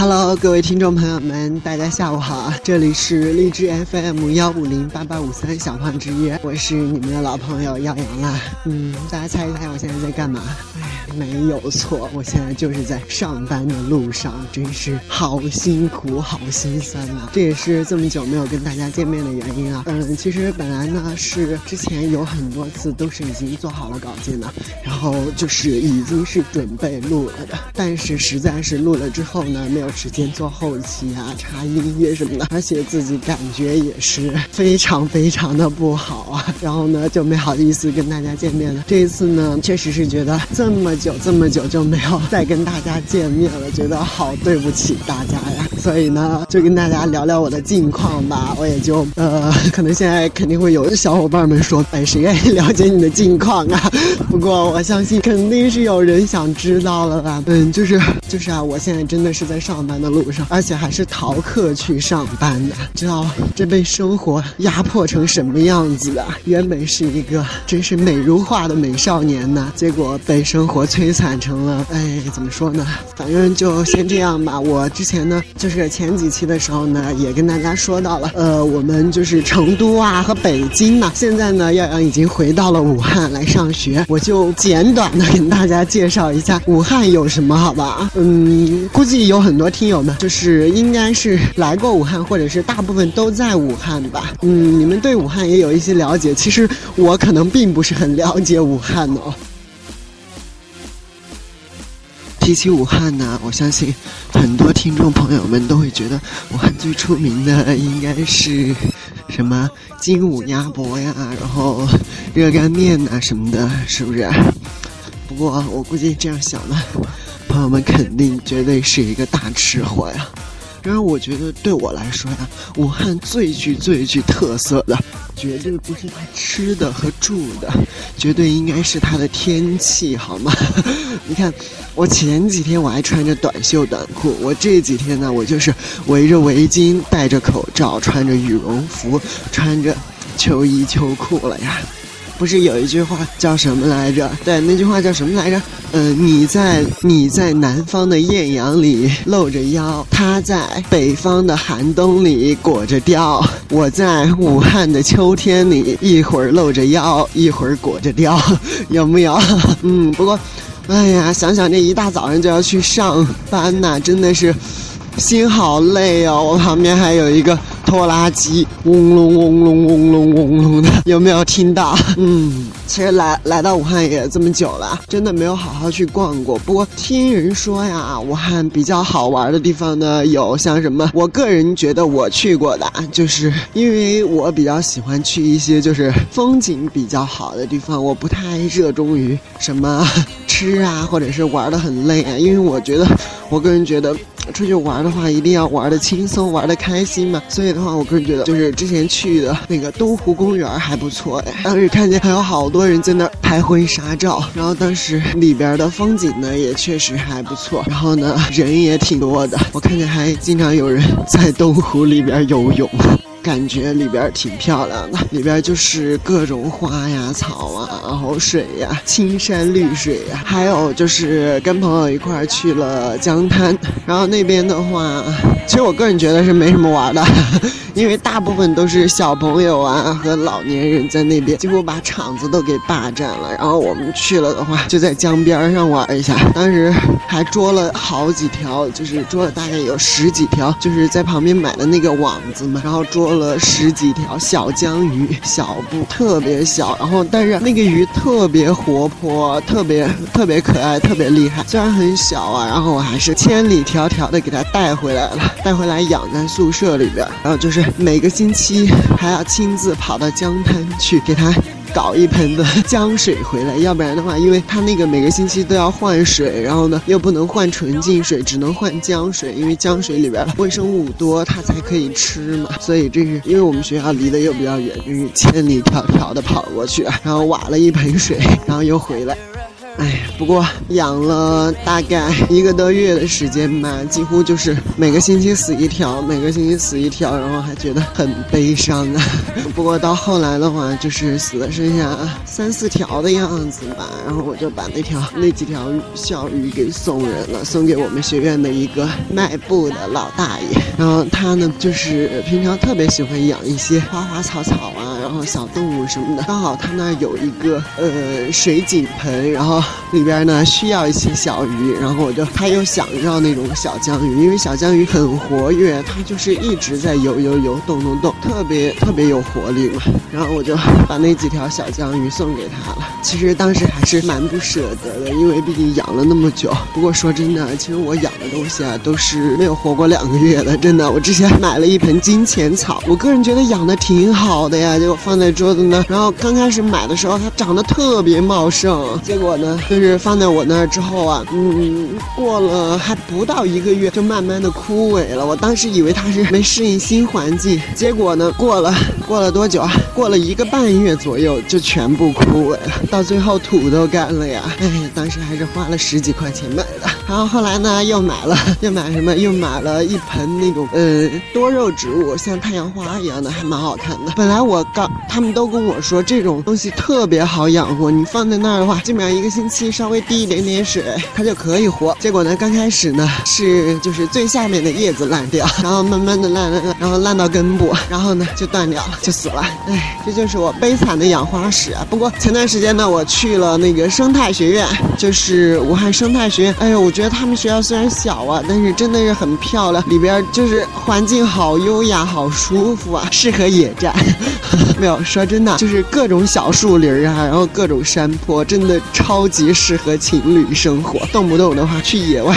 Hello，各位听众朋友们，大家下午好，这里是荔枝 FM 幺五零八八五三小胖之夜，我是你们的老朋友耀阳啦。嗯，大家猜一猜我现在在干嘛？哎，没有错，我现在就是在上班的路上，真是好辛苦，好心酸呐。这也是这么久没有跟大家见面的原因啊。嗯，其实本来呢是之前有很多次都是已经做好了稿件的，然后就是已经是准备录了的，但是实在是录了之后呢，没有。有时间做后期啊，插音乐什么的，而且自己感觉也是非常非常的不好啊。然后呢，就没好意思跟大家见面了。这一次呢，确实是觉得这么久这么久就没有再跟大家见面了，觉得好对不起大家呀。所以呢，就跟大家聊聊我的近况吧。我也就呃，可能现在肯定会有小伙伴们说，哎，谁愿意了解你的近况啊？不过我相信肯定是有人想知道了吧。嗯，就是就是啊，我现在真的是在上。班的路上，而且还是逃课去上班的，知道这被生活压迫成什么样子的？原本是一个真是美如画的美少年呢，结果被生活摧残成了，哎，怎么说呢？反正就先这样吧。我之前呢，就就是前几期的时候呢，也跟大家说到了，呃，我们就是成都啊和北京嘛。现在呢，耀阳已经回到了武汉来上学，我就简短的跟大家介绍一下武汉有什么，好吧？嗯，估计有很多。听友们，就是应该是来过武汉，或者是大部分都在武汉吧。嗯，你们对武汉也有一些了解。其实我可能并不是很了解武汉哦。提起武汉呢，我相信很多听众朋友们都会觉得武汉最出名的应该是什么精武鸭脖呀，然后热干面呐什么的，是不是？不过我估计这样想的。朋友们肯定绝对是一个大吃货呀，然而我觉得对我来说呀，武汉最具最具特色的，绝对不是他吃的和住的，绝对应该是他的天气，好吗？你看，我前几天我还穿着短袖短裤，我这几天呢，我就是围着围巾，戴着口罩，穿着羽绒服，穿着秋衣秋裤了呀。不是有一句话叫什么来着？对，那句话叫什么来着？嗯，你在你在南方的艳阳里露着腰，他在北方的寒冬里裹着貂，我在武汉的秋天里一会儿露着腰，一会儿裹着貂，有没有？嗯，不过，哎呀，想想这一大早上就要去上班呐，真的是心好累哦。我旁边还有一个。拖拉机嗡隆嗡隆嗡隆嗡隆的，有没有听到？嗯，其实来来到武汉也这么久了，真的没有好好去逛过。不过听人说呀，武汉比较好玩的地方呢，有像什么？我个人觉得我去过的，就是因为我比较喜欢去一些就是风景比较好的地方，我不太热衷于什么吃啊，或者是玩的很累啊。因为我觉得，我个人觉得。出去玩的话，一定要玩的轻松，玩的开心嘛。所以的话，我个人觉得，就是之前去的那个东湖公园还不错哎。当时看见还有好多人在那拍婚纱照，然后当时里边的风景呢也确实还不错，然后呢人也挺多的。我看见还经常有人在东湖里边游泳。感觉里边挺漂亮的，里边就是各种花呀、草啊，然后水呀，青山绿水呀，还有就是跟朋友一块去了江滩，然后那边的话，其实我个人觉得是没什么玩的。因为大部分都是小朋友啊和老年人在那边，几乎把场子都给霸占了。然后我们去了的话，就在江边上玩一下。当时还捉了好几条，就是捉了大概有十几条，就是在旁边买的那个网子嘛。然后捉了十几条小江鱼，小不特别小。然后但是那个鱼特别活泼，特别特别可爱，特别厉害。虽然很小啊，然后我还是千里迢迢的给它带回来了，带回来养在宿舍里边。然后就是。每个星期还要亲自跑到江滩去给它搞一盆的江水回来，要不然的话，因为它那个每个星期都要换水，然后呢又不能换纯净水，只能换江水，因为江水里边微生物多，它才可以吃嘛。所以这是因为我们学校离得又比较远，就是千里迢迢的跑过去，然后挖了一盆水，然后又回来。哎，不过养了大概一个多月的时间吧，几乎就是每个星期死一条，每个星期死一条，然后还觉得很悲伤啊。不过到后来的话，就是死了剩下三四条的样子吧，然后我就把那条那几条小鱼给送人了，送给我们学院的一个卖布的老大爷。然后他呢，就是平常特别喜欢养一些花花草草啊，然后小动物什么的。刚好他那有一个呃水井盆，然后里边呢需要一些小鱼，然后我就他又想要那种小江鱼，因为小江鱼很活跃，它就是一直在游游游动动动，特别特别有活力嘛。然后我就把那几条小江鱼送给他了。其实当时还是蛮不舍得的，因为毕竟养了那么久。不过说真的，其实我养的东西啊都是没有活过两个月的。真的，我之前买了一盆金钱草，我个人觉得养的挺好的呀，就放在桌子那，然后刚开始买的时候它长得特别茂盛，结果呢，就是放在我那儿之后啊，嗯，过了还不到一个月就慢慢的枯萎了。我当时以为它是没适应新环境，结果呢，过了过了多久啊？过了一个半月左右就全部枯萎了，到最后土都干了呀。哎，当时还是花了十几块钱买的，然后后来呢又买了，又买什么？又买了一盆那种。呃，多肉植物像太阳花一样的，还蛮好看的。本来我刚他们都跟我说这种东西特别好养活，你放在那儿的话，基本上一个星期稍微滴一点点水，它就可以活。结果呢，刚开始呢是就是最下面的叶子烂掉，然后慢慢的烂烂烂，然后烂到根部，然后呢就断掉了，就死了。哎，这就是我悲惨的养花史啊。不过前段时间呢，我去了那个生态学院，就是武汉生态学院。哎呦，我觉得他们学校虽然小啊，但是真的是很漂亮，里边就。是环境好优雅，好舒服啊，适合野战。没有说真的，就是各种小树林啊，然后各种山坡，真的超级适合情侣生活。动不动的话去野外，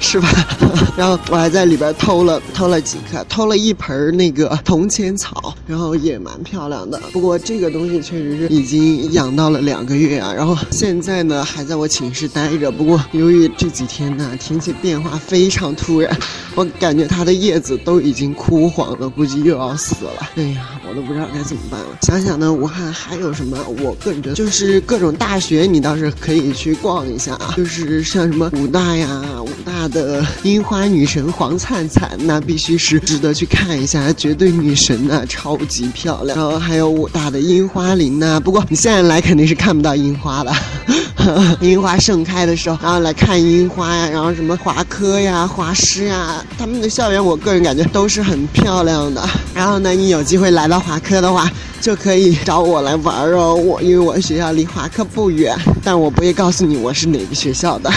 是吧？然后我还在里边偷了偷了几颗，偷了一盆那个铜钱草，然后也蛮漂亮的。不过这个东西确实是已经养到了两个月啊，然后现在呢还在我寝室待着。不过由于这几天呢天气变化非常突然，我感觉它。的叶子都已经枯黄了，估计又要死了。哎呀，我都不知道该怎么办了。想想呢，武汉还有什么？我个人觉得就是各种大学，你倒是可以去逛一下啊。就是像什么武大呀，武大的樱花女神黄灿灿，那必须是值得去看一下，绝对女神呐，超级漂亮。然后还有武大的樱花林呐，不过你现在来肯定是看不到樱花了。樱花盛开的时候，然后来看樱花呀，然后什么华科呀、华师呀，他们的校园，我个人感觉都是很漂亮的。然后呢，你有机会来到华科的话。就可以找我来玩哦，我因为我学校离华科不远，但我不会告诉你我是哪个学校的，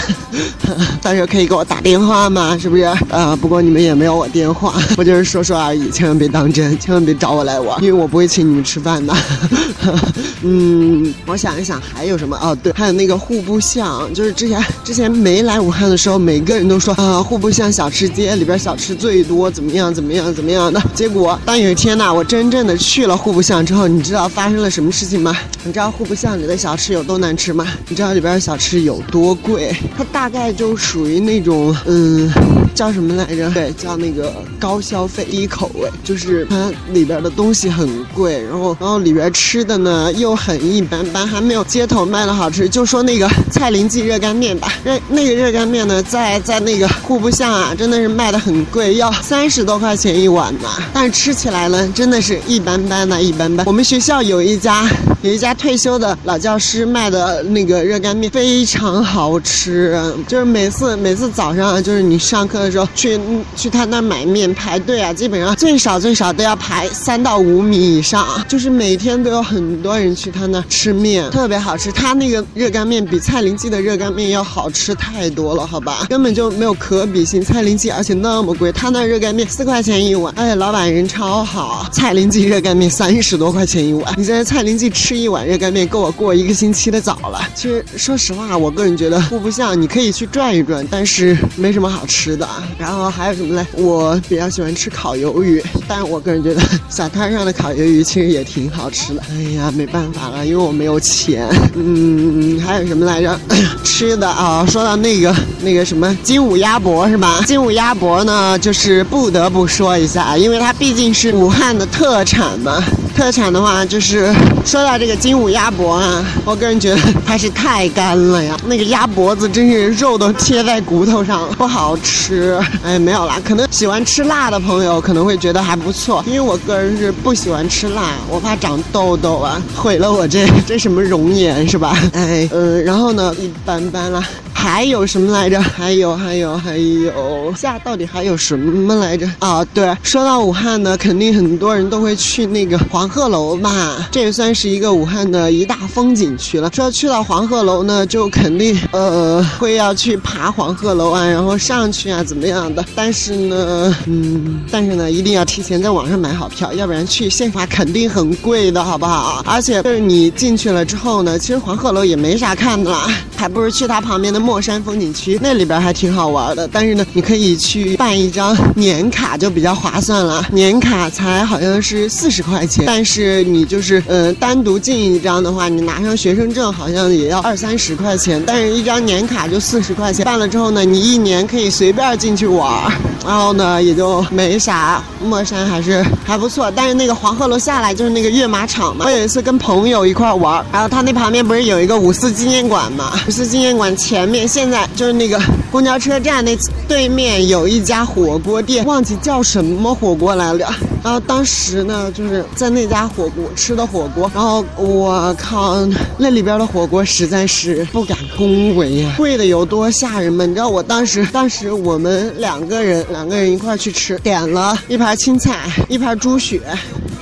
到时候可以给我打电话嘛，是不是？啊，不过你们也没有我电话，我就是说说而已，千万别当真，千万别找我来玩，因为我不会请你们吃饭的。嗯，我想一想还有什么？哦，对，还有那个户部巷，就是之前之前没来武汉的时候，每个人都说啊，户部巷小吃街里边小吃最多，怎么样怎么样怎么样的。结果当有一天呢，我真正的去了户部巷之后。你知道发生了什么事情吗？你知道户部巷里的小吃有多难吃吗？你知道里边的小吃有多贵？它大概就属于那种，嗯，叫什么来着？对，叫那个高消费低口味，就是它里边的东西很贵，然后然后里边吃的呢又很一般般，还没有街头卖的好吃。就说那个蔡林记热干面吧，那那个热干面呢，在在那个户部巷啊，真的是卖的很贵，要三十多块钱一碗呢。但是吃起来呢，真的是一般般的，一般般。我们学校有一家有一家退休的老教师卖的那个热干面非常好吃，就是每次每次早上就是你上课的时候去去他那买面排队啊，基本上最少最少都要排三到五米以上，就是每天都有很多人去他那吃面，特别好吃。他那个热干面比蔡林记的热干面要好吃太多了，好吧，根本就没有可比性。蔡林记而且那么贵，他那热干面四块钱一碗，而且老板人超好。蔡林记热干面三十多块钱一碗。你在蔡林记吃一碗热干面，够我过一个星期的早了。其实说实话，我个人觉得户部巷你可以去转一转，但是没什么好吃的。然后还有什么嘞？我比较喜欢吃烤鱿鱼，但是我个人觉得小摊上的烤鱿鱼其实也挺好吃的。哎呀，没办法了，因为我没有钱。嗯，还有什么来着？吃的啊，说到那个那个什么金武鸭脖是吧？金武鸭脖呢，就是不得不说一下，因为它毕竟是武汉的特产嘛。特产的话，就是说到这这个精武鸭脖啊，我个人觉得还是太干了呀，那个鸭脖子真是肉都贴在骨头上，不好吃。哎，没有啦，可能喜欢吃辣的朋友可能会觉得还不错，因为我个人是不喜欢吃辣，我怕长痘痘啊，毁了我这这什么容颜是吧？哎，嗯，然后呢，一般般啦。还有什么来着？还有还有还有，下到底还有什么来着？啊，对，说到武汉呢，肯定很多人都会去那个黄鹤楼吧，这也算是一个武汉的一大风景区了。说去到黄鹤楼呢，就肯定呃会要去爬黄鹤楼啊，然后上去啊怎么样的？但是呢，嗯，但是呢，一定要提前在网上买好票，要不然去现场肯定很贵的，好不好？而且就是你进去了之后呢，其实黄鹤楼也没啥看的啦，还不如去它旁边的莫山风景区，那里边还挺好玩的。但是呢，你可以去办一张年卡，就比较划算了。年卡才好像是四十块钱，但是你就是呃单独进一张的话，你拿上学生证好像也要二三十块钱。但是一张年卡就四十块钱，办了之后呢，你一年可以随便进去玩。然后呢，也就没啥。莫山还是还不错，但是那个黄鹤楼下来就是那个跃马场嘛。我有一次跟朋友一块玩，然后他那旁边不是有一个五四纪念馆嘛？五四纪念馆前现在就是那个公交车站那对面有一家火锅店，忘记叫什么火锅来了。然后当时呢，就是在那家火锅吃的火锅，然后我靠，那里边的火锅实在是不敢恭维呀，贵的有多吓人吗？你知道我当时，当时我们两个人两个人一块去吃，点了一盘青菜，一盘猪血。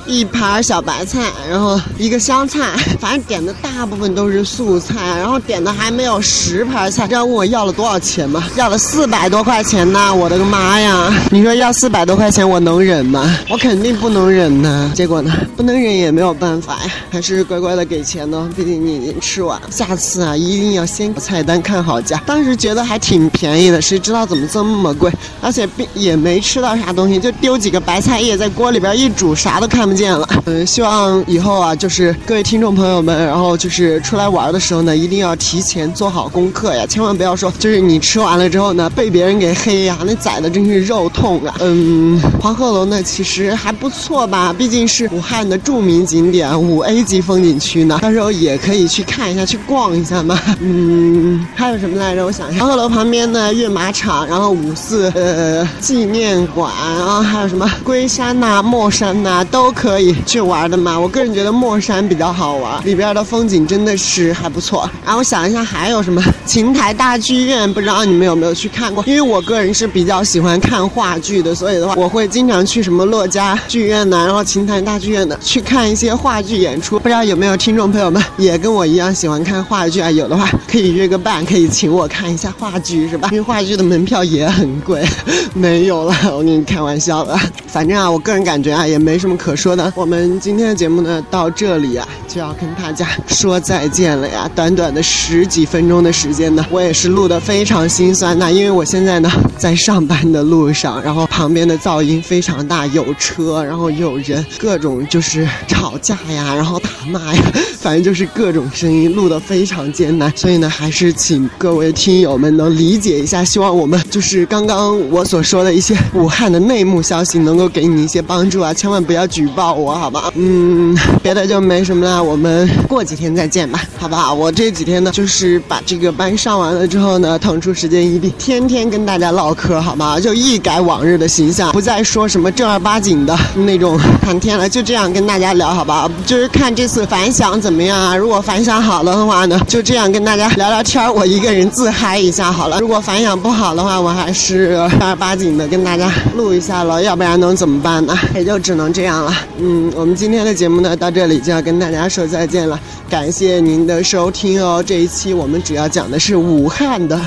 一盘小白菜，然后一个香菜，反正点的大部分都是素菜，然后点的还没有十盘菜。知道问我要了多少钱吗？要了四百多块钱呢！我的个妈呀！你说要四百多块钱，我能忍吗？我肯定不能忍呢。结果呢，不能忍也没有办法呀，还是乖乖的给钱呢。毕竟你已经吃完，下次啊一定要先把菜单看好价。当时觉得还挺便宜的，谁知道怎么这么贵？而且并也没吃到啥东西，就丢几个白菜叶在锅里边一煮，啥都看不。见了，嗯，希望以后啊，就是各位听众朋友们，然后就是出来玩的时候呢，一定要提前做好功课呀，千万不要说，就是你吃完了之后呢，被别人给黑呀，那宰的真是肉痛啊。嗯，黄鹤楼呢，其实还不错吧，毕竟是武汉的著名景点，五 A 级风景区呢，到时候也可以去看一下，去逛一下嘛。嗯，还有什么来着？我想一下，黄鹤楼旁边呢，跃马场，然后五四呃纪念馆，然后还有什么龟山呐、莫山呐，都可。可以去玩的嘛？我个人觉得墨山比较好玩，里边的风景真的是还不错。然后我想一下还有什么？琴台大剧院，不知道你们有没有去看过？因为我个人是比较喜欢看话剧的，所以的话我会经常去什么洛嘉剧院呐，然后琴台大剧院的去看一些话剧演出。不知道有没有听众朋友们也跟我一样喜欢看话剧啊？有的话可以约个伴，可以请我看一下话剧，是吧？因为话剧的门票也很贵。没有了，我跟你开玩笑的。反正啊，我个人感觉啊，也没什么可说。我们今天的节目呢，到这里啊，就要跟大家说再见了呀。短短的十几分钟的时间呢，我也是录的非常心酸呐，因为我现在呢在上班的路上，然后旁边的噪音非常大，有车，然后有人，各种就是吵架呀，然后打骂呀，反正就是各种声音，录的非常艰难。所以呢，还是请各位听友们能理解一下，希望我们就是刚刚我所说的一些武汉的内幕消息，能够给你一些帮助啊，千万不要举报。我好吧，嗯，别的就没什么了，我们过几天再见吧，好不好？我这几天呢，就是把这个班上完了之后呢，腾出时间一定天天跟大家唠嗑，好吗？就一改往日的形象，不再说什么正儿八经的那种谈天了，就这样跟大家聊，好吧？就是看这次反响怎么样啊？如果反响好了的话呢，就这样跟大家聊聊天，我一个人自嗨一下好了。如果反响不好的话，我还是正儿八经的跟大家录一下了，要不然能怎么办呢？也就只能这样了。嗯，我们今天的节目呢，到这里就要跟大家说再见了。感谢您的收听哦。这一期我们主要讲的是武汉的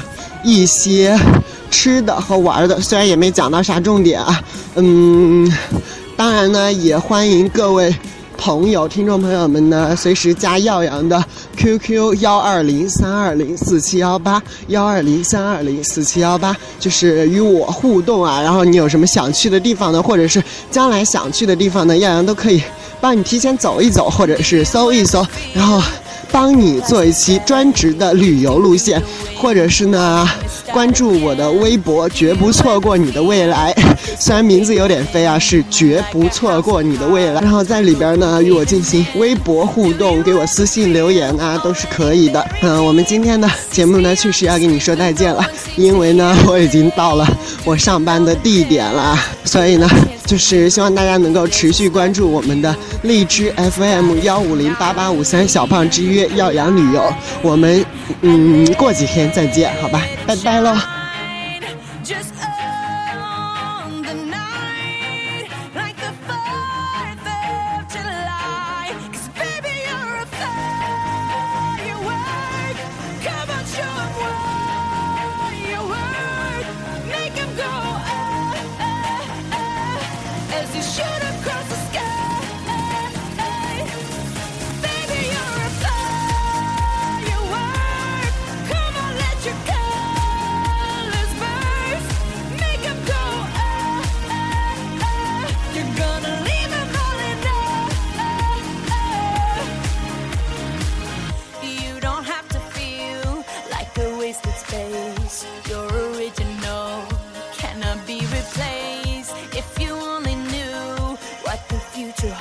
一些吃的和玩的，虽然也没讲到啥重点啊。嗯，当然呢，也欢迎各位。朋友、听众朋友们呢，随时加耀阳的 QQ 幺二零三二零四七幺八幺二零三二零四七幺八，就是与我互动啊。然后你有什么想去的地方呢，或者是将来想去的地方呢，耀阳都可以帮你提前走一走，或者是搜一搜，然后。帮你做一期专职的旅游路线，或者是呢，关注我的微博，绝不错过你的未来。虽然名字有点飞啊，是绝不错过你的未来。然后在里边呢，与我进行微博互动，给我私信留言啊，都是可以的。嗯，我们今天的节目呢，确实要跟你说再见了，因为呢，我已经到了我上班的地点了，所以呢，就是希望大家能够持续关注我们的荔枝 FM 幺五零八八五三小胖之约耀阳旅游。我们嗯，过几天再见，好吧，拜拜喽。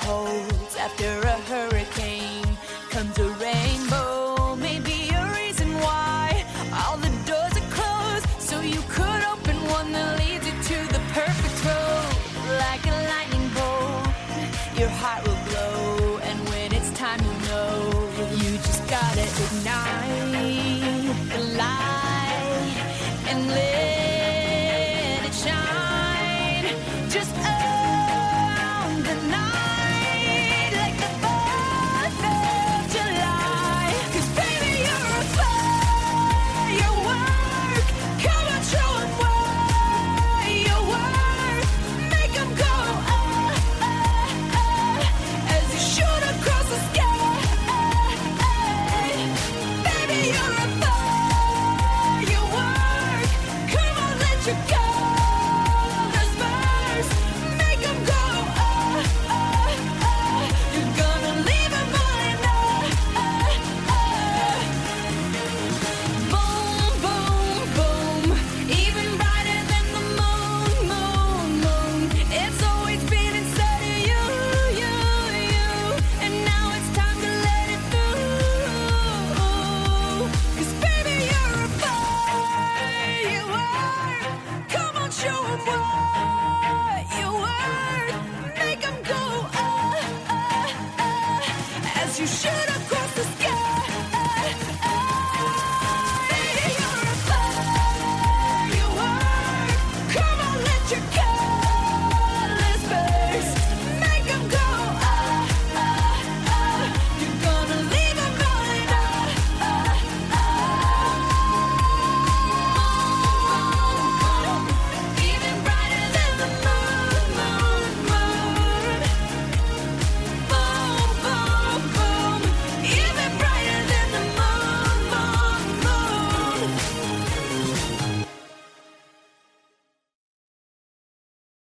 hold